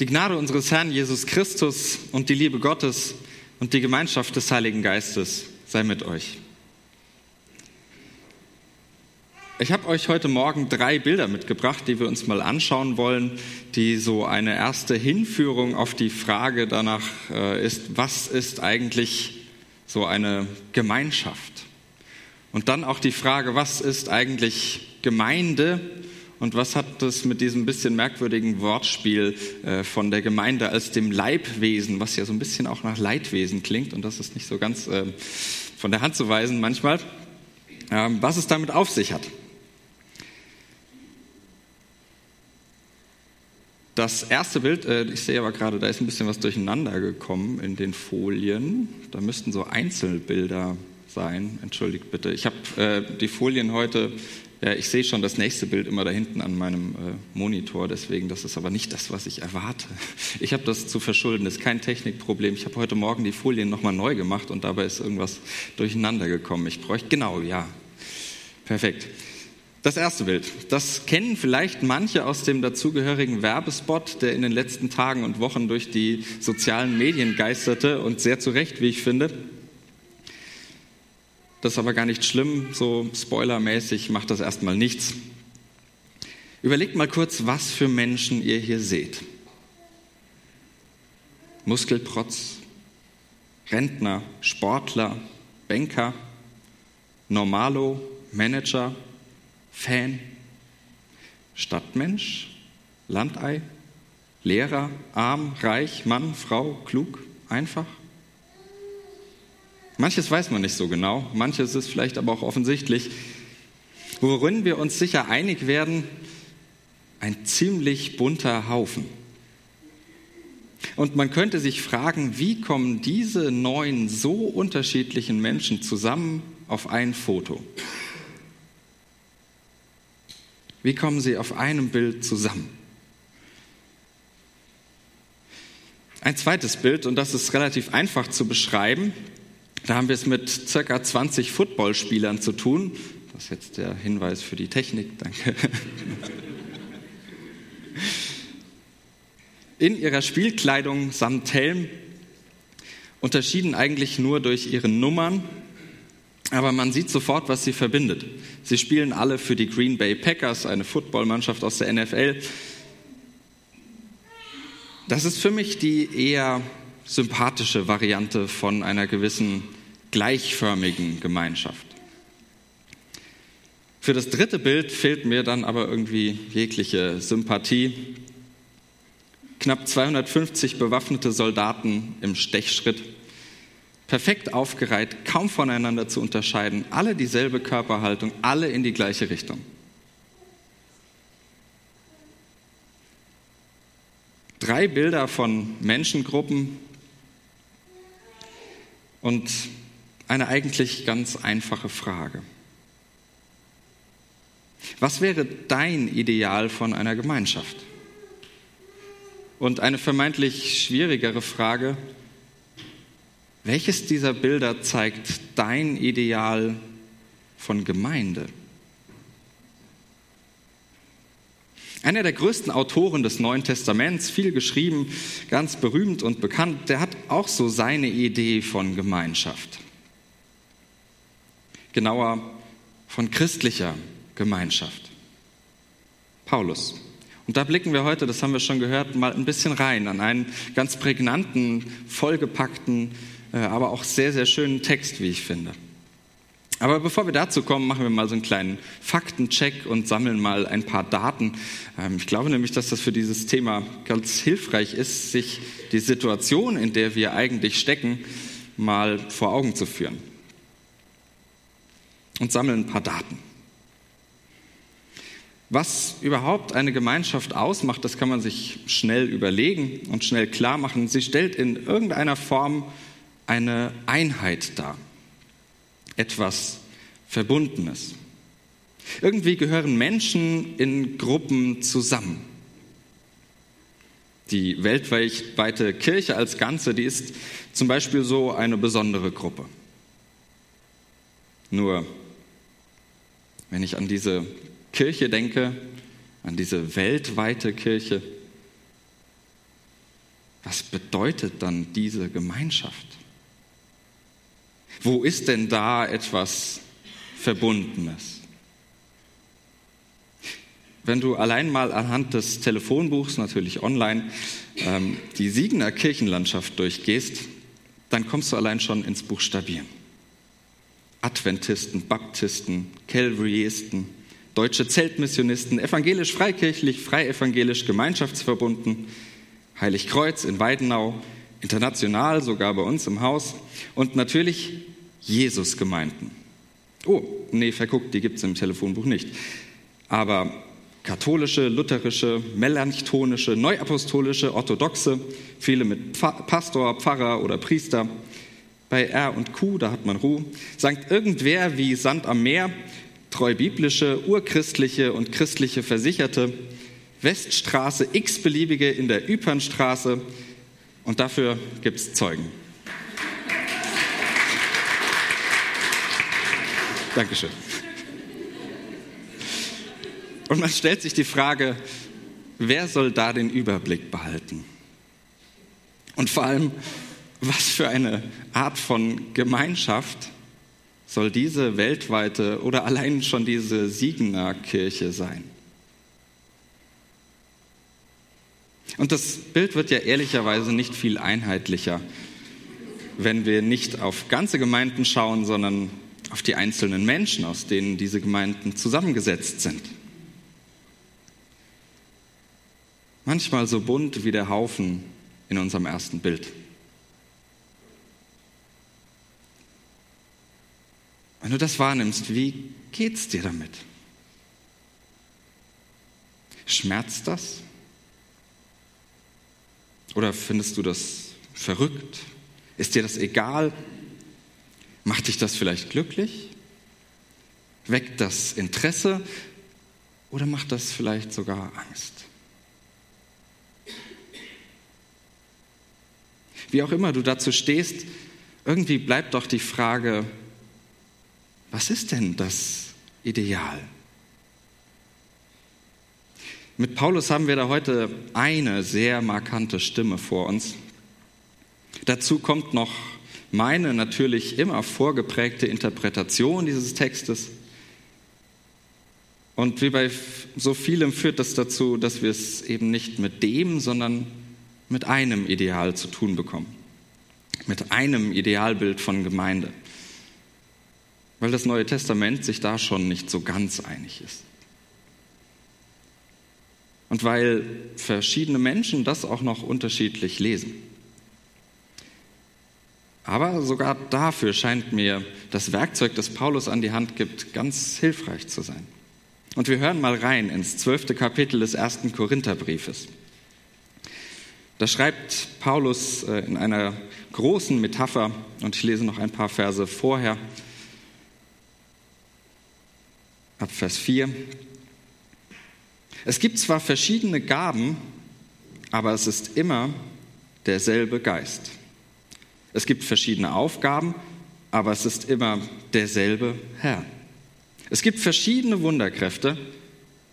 Die Gnade unseres Herrn Jesus Christus und die Liebe Gottes und die Gemeinschaft des Heiligen Geistes sei mit euch. Ich habe euch heute Morgen drei Bilder mitgebracht, die wir uns mal anschauen wollen, die so eine erste Hinführung auf die Frage danach äh, ist, was ist eigentlich so eine Gemeinschaft? Und dann auch die Frage, was ist eigentlich Gemeinde und was hat das mit diesem bisschen merkwürdigen Wortspiel äh, von der Gemeinde als dem Leibwesen, was ja so ein bisschen auch nach Leidwesen klingt und das ist nicht so ganz äh, von der Hand zu weisen manchmal, ähm, was es damit auf sich hat. Das erste Bild, äh, ich sehe aber gerade, da ist ein bisschen was durcheinander gekommen in den Folien. Da müssten so Einzelbilder sein. Entschuldigt bitte. Ich habe äh, die Folien heute, ja, ich sehe schon das nächste Bild immer da hinten an meinem äh, Monitor, deswegen, das ist aber nicht das, was ich erwarte. Ich habe das zu verschulden, das ist kein Technikproblem. Ich habe heute Morgen die Folien nochmal neu gemacht und dabei ist irgendwas durcheinander gekommen. Ich bräuchte, genau, ja. Perfekt. Das erste Bild, das kennen vielleicht manche aus dem dazugehörigen Werbespot, der in den letzten Tagen und Wochen durch die sozialen Medien geisterte und sehr zu Recht, wie ich finde. Das ist aber gar nicht schlimm, so spoilermäßig macht das erstmal nichts. Überlegt mal kurz, was für Menschen ihr hier seht. Muskelprotz, Rentner, Sportler, Banker, Normalo, Manager, Fan, Stadtmensch, Landei, Lehrer, arm, reich, Mann, Frau, klug, einfach? Manches weiß man nicht so genau, manches ist vielleicht aber auch offensichtlich. Worin wir uns sicher einig werden, ein ziemlich bunter Haufen. Und man könnte sich fragen, wie kommen diese neun so unterschiedlichen Menschen zusammen auf ein Foto? Wie kommen sie auf einem Bild zusammen? Ein zweites Bild, und das ist relativ einfach zu beschreiben. Da haben wir es mit circa 20 Footballspielern zu tun. Das ist jetzt der Hinweis für die Technik, danke. In ihrer Spielkleidung samt Helm, unterschieden eigentlich nur durch ihre Nummern aber man sieht sofort, was sie verbindet. Sie spielen alle für die Green Bay Packers, eine Footballmannschaft aus der NFL. Das ist für mich die eher sympathische Variante von einer gewissen gleichförmigen Gemeinschaft. Für das dritte Bild fehlt mir dann aber irgendwie jegliche Sympathie. Knapp 250 bewaffnete Soldaten im Stechschritt perfekt aufgereiht, kaum voneinander zu unterscheiden, alle dieselbe Körperhaltung, alle in die gleiche Richtung. Drei Bilder von Menschengruppen und eine eigentlich ganz einfache Frage. Was wäre dein Ideal von einer Gemeinschaft? Und eine vermeintlich schwierigere Frage, welches dieser Bilder zeigt dein Ideal von Gemeinde? Einer der größten Autoren des Neuen Testaments, viel geschrieben, ganz berühmt und bekannt, der hat auch so seine Idee von Gemeinschaft. Genauer von christlicher Gemeinschaft. Paulus. Und da blicken wir heute, das haben wir schon gehört, mal ein bisschen rein an einen ganz prägnanten, vollgepackten äh, aber auch sehr, sehr schönen Text, wie ich finde. Aber bevor wir dazu kommen, machen wir mal so einen kleinen Faktencheck und sammeln mal ein paar Daten. Ähm, ich glaube nämlich, dass das für dieses Thema ganz hilfreich ist, sich die Situation, in der wir eigentlich stecken, mal vor Augen zu führen. Und sammeln ein paar Daten. Was überhaupt eine Gemeinschaft ausmacht, das kann man sich schnell überlegen und schnell klar machen. Sie stellt in irgendeiner Form eine Einheit dar, etwas Verbundenes. Irgendwie gehören Menschen in Gruppen zusammen. Die weltweite Kirche als Ganze, die ist zum Beispiel so eine besondere Gruppe. Nur, wenn ich an diese Kirche denke, an diese weltweite Kirche, was bedeutet dann diese Gemeinschaft? Wo ist denn da etwas Verbundenes? Wenn du allein mal anhand des Telefonbuchs, natürlich online, ähm, die Siegener Kirchenlandschaft durchgehst, dann kommst du allein schon ins Buchstabieren. Adventisten, Baptisten, Calvaryisten, deutsche Zeltmissionisten, evangelisch-freikirchlich, frei-evangelisch, gemeinschaftsverbunden, Heiligkreuz in Weidenau, international sogar bei uns im Haus und natürlich Jesusgemeinden. Oh, nee, verguckt, die gibt es im Telefonbuch nicht. Aber katholische, lutherische, melanchtonische, neuapostolische, orthodoxe, viele mit Pastor, Pfarrer oder Priester. Bei R und Q, da hat man Ruhe. Sankt irgendwer wie Sand am Meer, treu biblische, urchristliche und christliche Versicherte, Weststraße x-beliebige in der Ypernstraße und dafür gibt es Zeugen. Dankeschön. Und man stellt sich die Frage, wer soll da den Überblick behalten? Und vor allem, was für eine Art von Gemeinschaft soll diese weltweite oder allein schon diese Siegener Kirche sein? Und das Bild wird ja ehrlicherweise nicht viel einheitlicher, wenn wir nicht auf ganze Gemeinden schauen, sondern auf die einzelnen Menschen, aus denen diese Gemeinden zusammengesetzt sind. Manchmal so bunt wie der Haufen in unserem ersten Bild. Wenn du das wahrnimmst, wie geht's dir damit? Schmerzt das? Oder findest du das verrückt? Ist dir das egal? Macht dich das vielleicht glücklich? Weckt das Interesse? Oder macht das vielleicht sogar Angst? Wie auch immer du dazu stehst, irgendwie bleibt doch die Frage, was ist denn das Ideal? Mit Paulus haben wir da heute eine sehr markante Stimme vor uns. Dazu kommt noch meine natürlich immer vorgeprägte Interpretation dieses Textes. Und wie bei so vielem führt das dazu, dass wir es eben nicht mit dem, sondern mit einem Ideal zu tun bekommen. Mit einem Idealbild von Gemeinde. Weil das Neue Testament sich da schon nicht so ganz einig ist. Und weil verschiedene Menschen das auch noch unterschiedlich lesen. Aber sogar dafür scheint mir das Werkzeug, das Paulus an die Hand gibt, ganz hilfreich zu sein. Und wir hören mal rein ins zwölfte Kapitel des ersten Korintherbriefes. Da schreibt Paulus äh, in einer großen Metapher, und ich lese noch ein paar Verse vorher, ab Vers 4. Es gibt zwar verschiedene Gaben, aber es ist immer derselbe Geist. Es gibt verschiedene Aufgaben, aber es ist immer derselbe Herr. Es gibt verschiedene Wunderkräfte,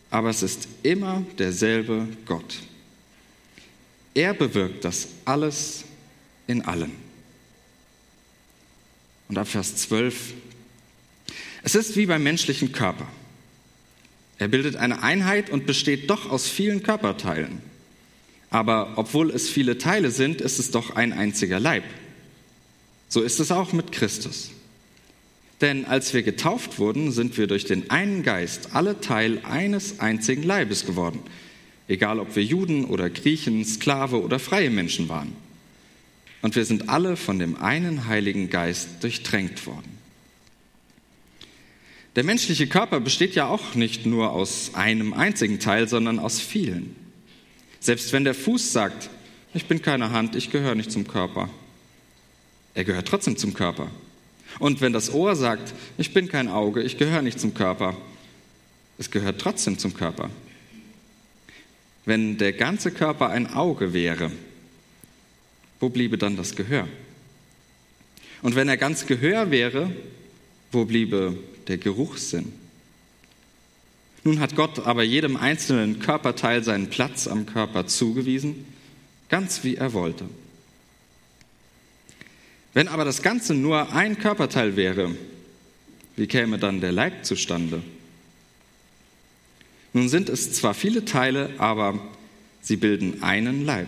aber es ist immer derselbe Gott. Er bewirkt das alles in allen. Und ab Vers 12. Es ist wie beim menschlichen Körper. Er bildet eine Einheit und besteht doch aus vielen Körperteilen. Aber obwohl es viele Teile sind, ist es doch ein einziger Leib. So ist es auch mit Christus. Denn als wir getauft wurden, sind wir durch den einen Geist alle Teil eines einzigen Leibes geworden, egal ob wir Juden oder Griechen, Sklave oder freie Menschen waren. Und wir sind alle von dem einen Heiligen Geist durchtränkt worden. Der menschliche Körper besteht ja auch nicht nur aus einem einzigen Teil, sondern aus vielen. Selbst wenn der Fuß sagt, ich bin keine Hand, ich gehöre nicht zum Körper, er gehört trotzdem zum Körper. Und wenn das Ohr sagt, ich bin kein Auge, ich gehöre nicht zum Körper, es gehört trotzdem zum Körper. Wenn der ganze Körper ein Auge wäre, wo bliebe dann das Gehör? Und wenn er ganz Gehör wäre, wo bliebe der Geruchssinn. Nun hat Gott aber jedem einzelnen Körperteil seinen Platz am Körper zugewiesen, ganz wie er wollte. Wenn aber das Ganze nur ein Körperteil wäre, wie käme dann der Leib zustande? Nun sind es zwar viele Teile, aber sie bilden einen Leib.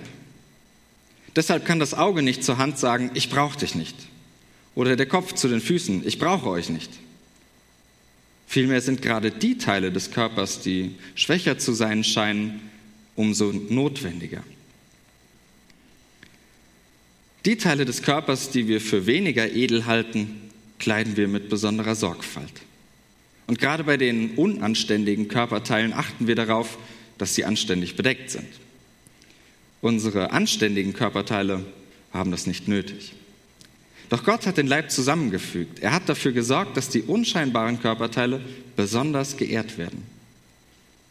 Deshalb kann das Auge nicht zur Hand sagen, ich brauche dich nicht. Oder der Kopf zu den Füßen, ich brauche euch nicht. Vielmehr sind gerade die Teile des Körpers, die schwächer zu sein scheinen, umso notwendiger. Die Teile des Körpers, die wir für weniger edel halten, kleiden wir mit besonderer Sorgfalt. Und gerade bei den unanständigen Körperteilen achten wir darauf, dass sie anständig bedeckt sind. Unsere anständigen Körperteile haben das nicht nötig. Doch Gott hat den Leib zusammengefügt. Er hat dafür gesorgt, dass die unscheinbaren Körperteile besonders geehrt werden.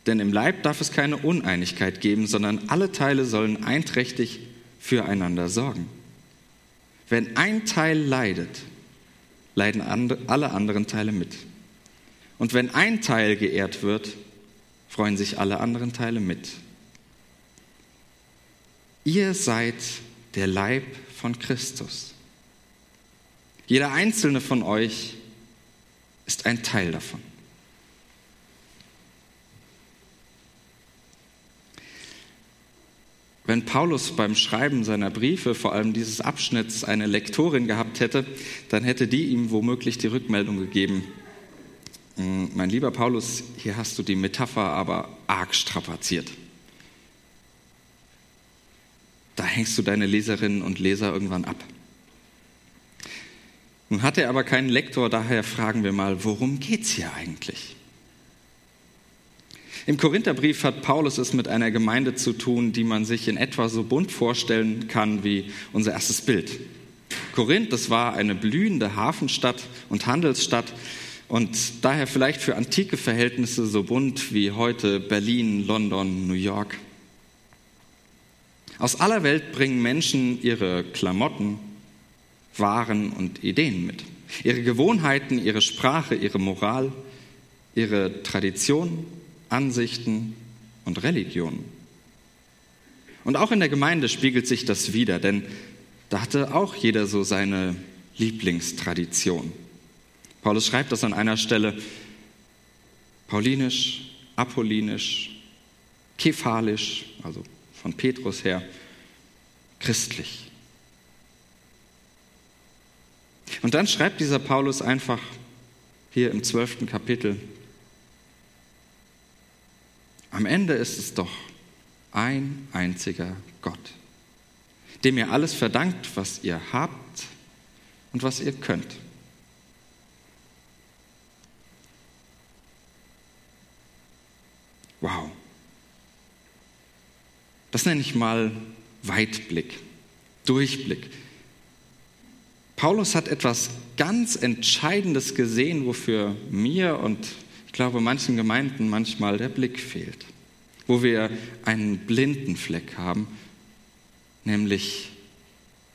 Denn im Leib darf es keine Uneinigkeit geben, sondern alle Teile sollen einträchtig füreinander sorgen. Wenn ein Teil leidet, leiden alle anderen Teile mit. Und wenn ein Teil geehrt wird, freuen sich alle anderen Teile mit. Ihr seid der Leib von Christus. Jeder einzelne von euch ist ein Teil davon. Wenn Paulus beim Schreiben seiner Briefe, vor allem dieses Abschnitts, eine Lektorin gehabt hätte, dann hätte die ihm womöglich die Rückmeldung gegeben, hm, mein lieber Paulus, hier hast du die Metapher aber arg strapaziert. Da hängst du deine Leserinnen und Leser irgendwann ab. Nun hat er aber keinen Lektor, daher fragen wir mal, worum geht's hier eigentlich? Im Korintherbrief hat Paulus es mit einer Gemeinde zu tun, die man sich in etwa so bunt vorstellen kann wie unser erstes Bild. Korinth, das war eine blühende Hafenstadt und Handelsstadt und daher vielleicht für antike Verhältnisse so bunt wie heute Berlin, London, New York. Aus aller Welt bringen Menschen ihre Klamotten, Waren und Ideen mit. Ihre Gewohnheiten, ihre Sprache, ihre Moral, ihre Tradition Ansichten und Religionen. Und auch in der Gemeinde spiegelt sich das wieder, denn da hatte auch jeder so seine Lieblingstradition. Paulus schreibt das an einer Stelle, paulinisch, apollinisch, kephalisch, also von Petrus her, christlich. Und dann schreibt dieser Paulus einfach hier im zwölften Kapitel, am Ende ist es doch ein einziger Gott, dem ihr alles verdankt, was ihr habt und was ihr könnt. Wow. Das nenne ich mal Weitblick, Durchblick. Paulus hat etwas ganz Entscheidendes gesehen, wofür mir und ich glaube, manchen Gemeinden manchmal der Blick fehlt, wo wir einen blinden Fleck haben, nämlich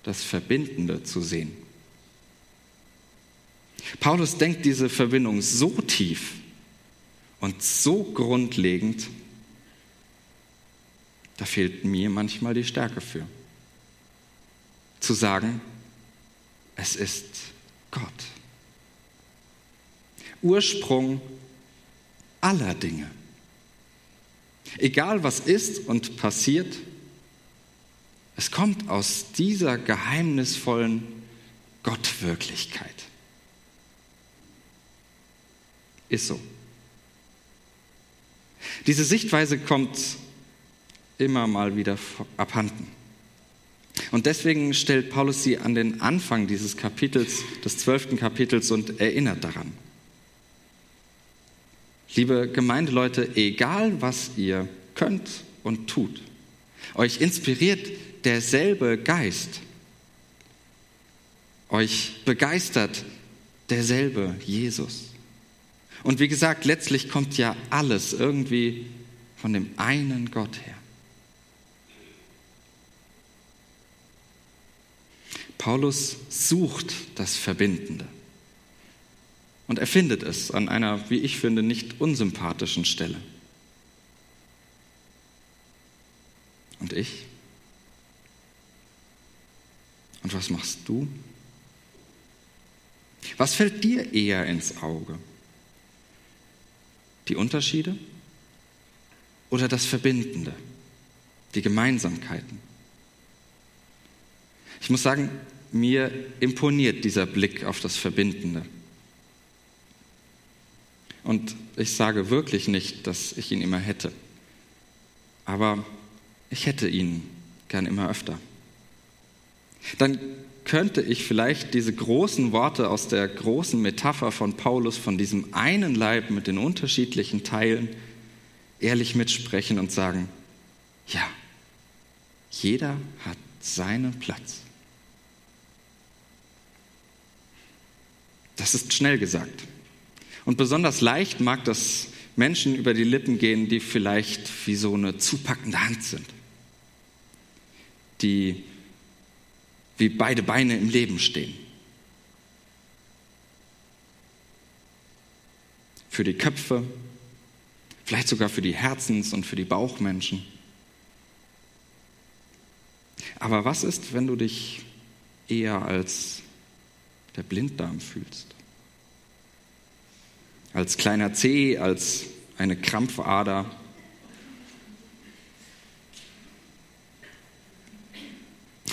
das Verbindende zu sehen. Paulus denkt diese Verbindung so tief und so grundlegend, da fehlt mir manchmal die Stärke für. Zu sagen, es ist Gott. Ursprung aller Dinge. Egal was ist und passiert, es kommt aus dieser geheimnisvollen Gottwirklichkeit. Ist so. Diese Sichtweise kommt immer mal wieder abhanden. Und deswegen stellt Paulus sie an den Anfang dieses Kapitels, des zwölften Kapitels und erinnert daran. Liebe Gemeindeleute, egal was ihr könnt und tut, euch inspiriert derselbe Geist. Euch begeistert derselbe Jesus. Und wie gesagt, letztlich kommt ja alles irgendwie von dem einen Gott her. Paulus sucht das Verbindende. Und er findet es an einer, wie ich finde, nicht unsympathischen Stelle. Und ich? Und was machst du? Was fällt dir eher ins Auge? Die Unterschiede oder das Verbindende, die Gemeinsamkeiten? Ich muss sagen, mir imponiert dieser Blick auf das Verbindende. Und ich sage wirklich nicht, dass ich ihn immer hätte. Aber ich hätte ihn gern immer öfter. Dann könnte ich vielleicht diese großen Worte aus der großen Metapher von Paulus, von diesem einen Leib mit den unterschiedlichen Teilen, ehrlich mitsprechen und sagen, ja, jeder hat seinen Platz. Das ist schnell gesagt. Und besonders leicht mag das Menschen über die Lippen gehen, die vielleicht wie so eine zupackende Hand sind, die wie beide Beine im Leben stehen. Für die Köpfe, vielleicht sogar für die Herzens- und für die Bauchmenschen. Aber was ist, wenn du dich eher als der Blinddarm fühlst? Als kleiner Zeh, als eine Krampfader,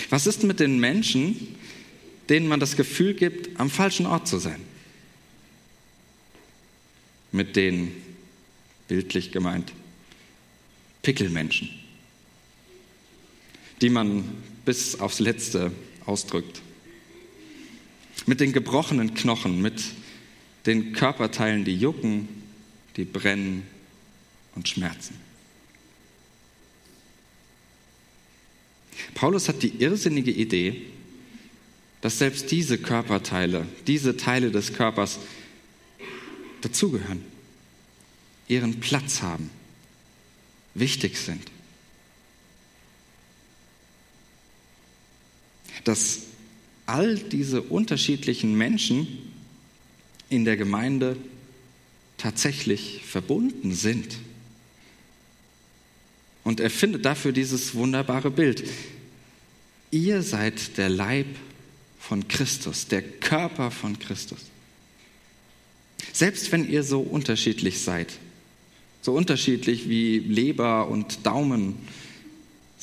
Was ist mit den Menschen, denen man das Gefühl gibt, am falschen Ort zu sein? Mit den, bildlich gemeint, Pickelmenschen, die man bis aufs Letzte ausdrückt. Mit den gebrochenen Knochen, mit den Körperteilen, die jucken, die brennen und schmerzen. Paulus hat die irrsinnige Idee, dass selbst diese Körperteile, diese Teile des Körpers dazugehören, ihren Platz haben, wichtig sind. Dass all diese unterschiedlichen Menschen in der Gemeinde tatsächlich verbunden sind. Und er findet dafür dieses wunderbare Bild. Ihr seid der Leib von Christus, der Körper von Christus. Selbst wenn ihr so unterschiedlich seid, so unterschiedlich wie Leber und Daumen,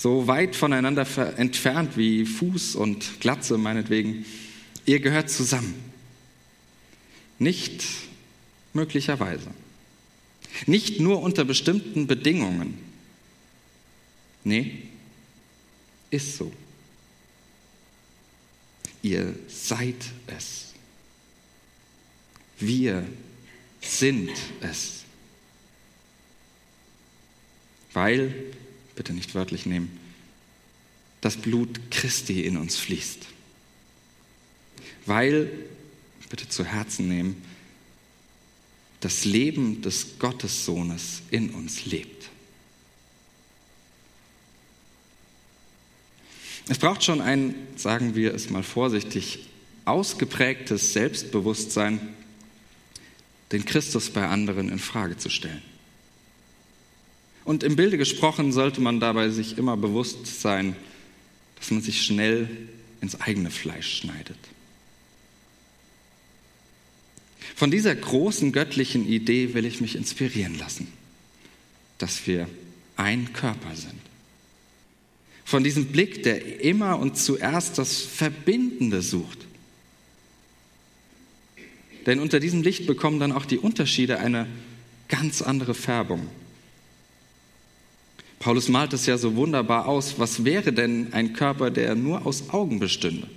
so weit voneinander entfernt wie Fuß und Glatze meinetwegen, ihr gehört zusammen. Nicht möglicherweise. Nicht nur unter bestimmten Bedingungen. Nee, ist so. Ihr seid es. Wir sind es. Weil, bitte nicht wörtlich nehmen, das Blut Christi in uns fließt. Weil, bitte zu Herzen nehmen, das Leben des Gottessohnes in uns lebt. Es braucht schon ein, sagen wir es mal vorsichtig, ausgeprägtes Selbstbewusstsein, den Christus bei anderen in Frage zu stellen. Und im Bilde gesprochen sollte man dabei sich immer bewusst sein, dass man sich schnell ins eigene Fleisch schneidet. Von dieser großen göttlichen Idee will ich mich inspirieren lassen, dass wir ein Körper sind von diesem Blick, der immer und zuerst das Verbindende sucht. Denn unter diesem Licht bekommen dann auch die Unterschiede eine ganz andere Färbung. Paulus malt es ja so wunderbar aus. Was wäre denn ein Körper, der nur aus Augen bestünde?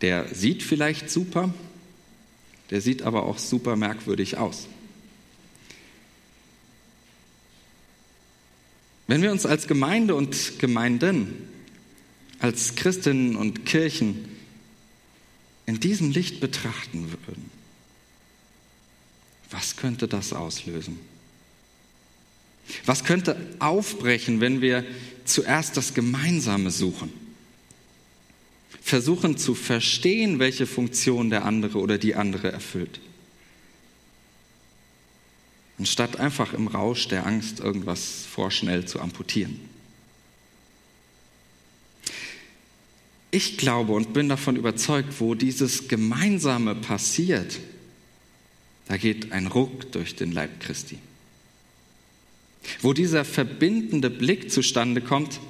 Der sieht vielleicht super, der sieht aber auch super merkwürdig aus. Wenn wir uns als Gemeinde und Gemeinden, als Christinnen und Kirchen in diesem Licht betrachten würden, was könnte das auslösen? Was könnte aufbrechen, wenn wir zuerst das Gemeinsame suchen? Versuchen zu verstehen, welche Funktion der andere oder die andere erfüllt anstatt einfach im Rausch der Angst irgendwas vorschnell zu amputieren. ich glaube und bin davon überzeugt, wo dieses Gemeinsame passiert, da geht ein Ruck durch den Leib Christi. Wo dieser verbindende Blick zustande kommt,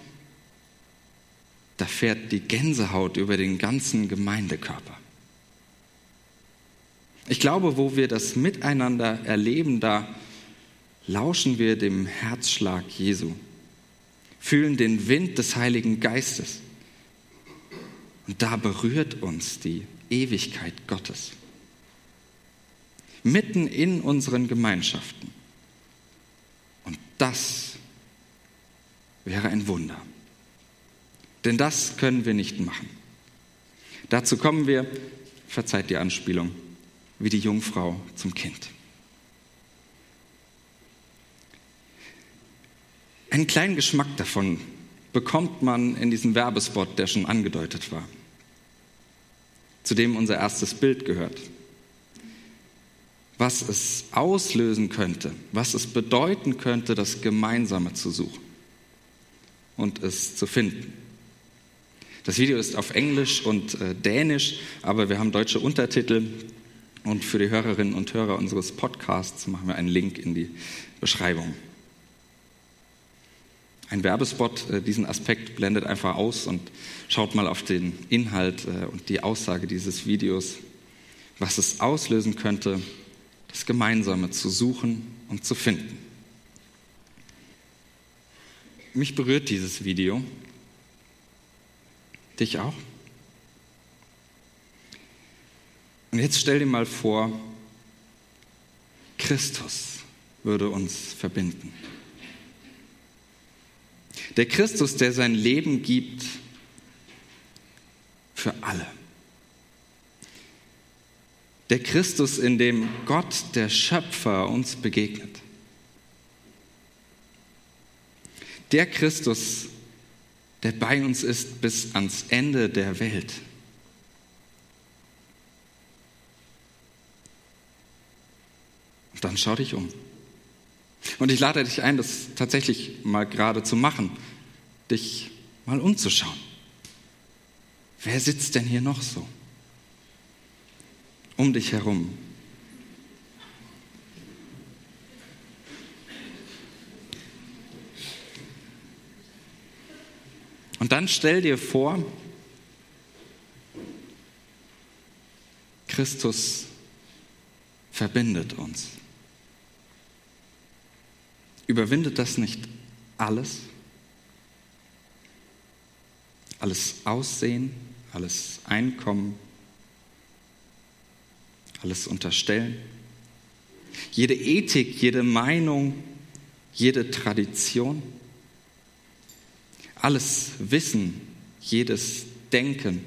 da fährt die Gänsehaut über den ganzen Gemeindekörper. Ich glaube, wo wir das miteinander erleben, da lauschen wir dem Herzschlag Jesu, fühlen den Wind des Heiligen Geistes. Und da berührt uns die Ewigkeit Gottes. Mitten in unseren Gemeinschaften. Das wäre ein Wunder. Denn das können wir nicht machen. Dazu kommen wir, verzeiht die Anspielung, wie die Jungfrau zum Kind. Einen kleinen Geschmack davon bekommt man in diesem Werbespot, der schon angedeutet war, zu dem unser erstes Bild gehört. Was es auslösen könnte, was es bedeuten könnte, das Gemeinsame zu suchen und es zu finden. Das Video ist auf Englisch und äh, Dänisch, aber wir haben deutsche Untertitel. Und für die Hörerinnen und Hörer unseres Podcasts machen wir einen Link in die Beschreibung. Ein Werbespot, äh, diesen Aspekt blendet einfach aus und schaut mal auf den Inhalt äh, und die Aussage dieses Videos, was es auslösen könnte, das Gemeinsame zu suchen und zu finden. Mich berührt dieses Video Dich auch? Und jetzt stell dir mal vor, Christus würde uns verbinden. Der Christus, der sein Leben gibt für alle. Der Christus, in dem Gott, der Schöpfer, uns begegnet. Der Christus, der bei uns ist bis ans Ende der Welt. Und dann schau dich um. Und ich lade dich ein, das tatsächlich mal gerade zu machen, dich mal umzuschauen. Wer sitzt denn hier noch so? Um dich herum. Und dann stell dir vor, Christus verbindet uns. Überwindet das nicht alles? Alles Aussehen, alles Einkommen, alles Unterstellen, jede Ethik, jede Meinung, jede Tradition? alles Wissen, jedes Denken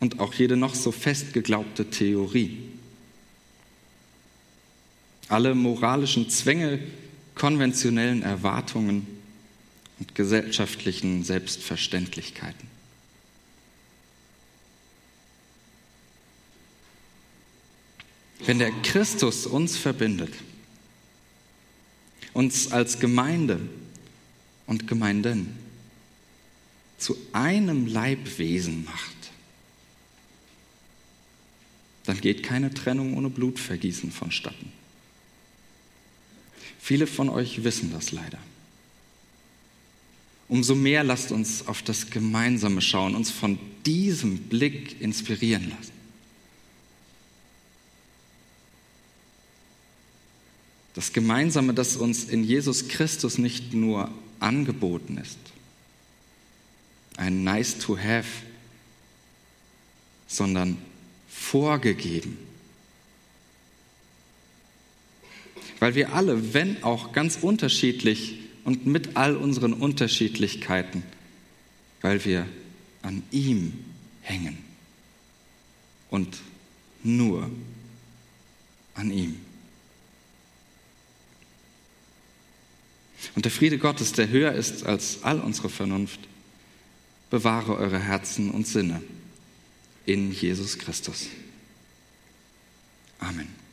und auch jede noch so fest geglaubte Theorie. Alle moralischen Zwänge, konventionellen Erwartungen und gesellschaftlichen Selbstverständlichkeiten. Wenn der Christus uns verbindet, uns als Gemeinde und Gemeinden zu einem Leibwesen macht, dann geht keine Trennung ohne Blutvergießen vonstatten. Viele von euch wissen das leider. Umso mehr lasst uns auf das Gemeinsame schauen, uns von diesem Blick inspirieren lassen. Das Gemeinsame, das uns in Jesus Christus nicht nur angeboten ist. Ein nice to have, sondern vorgegeben. Weil wir alle, wenn auch ganz unterschiedlich und mit all unseren Unterschiedlichkeiten, weil wir an ihm hängen und nur an ihm. Und der Friede Gottes, der höher ist als all unsere Vernunft, bewahre eure Herzen und Sinne in Jesus Christus. Amen.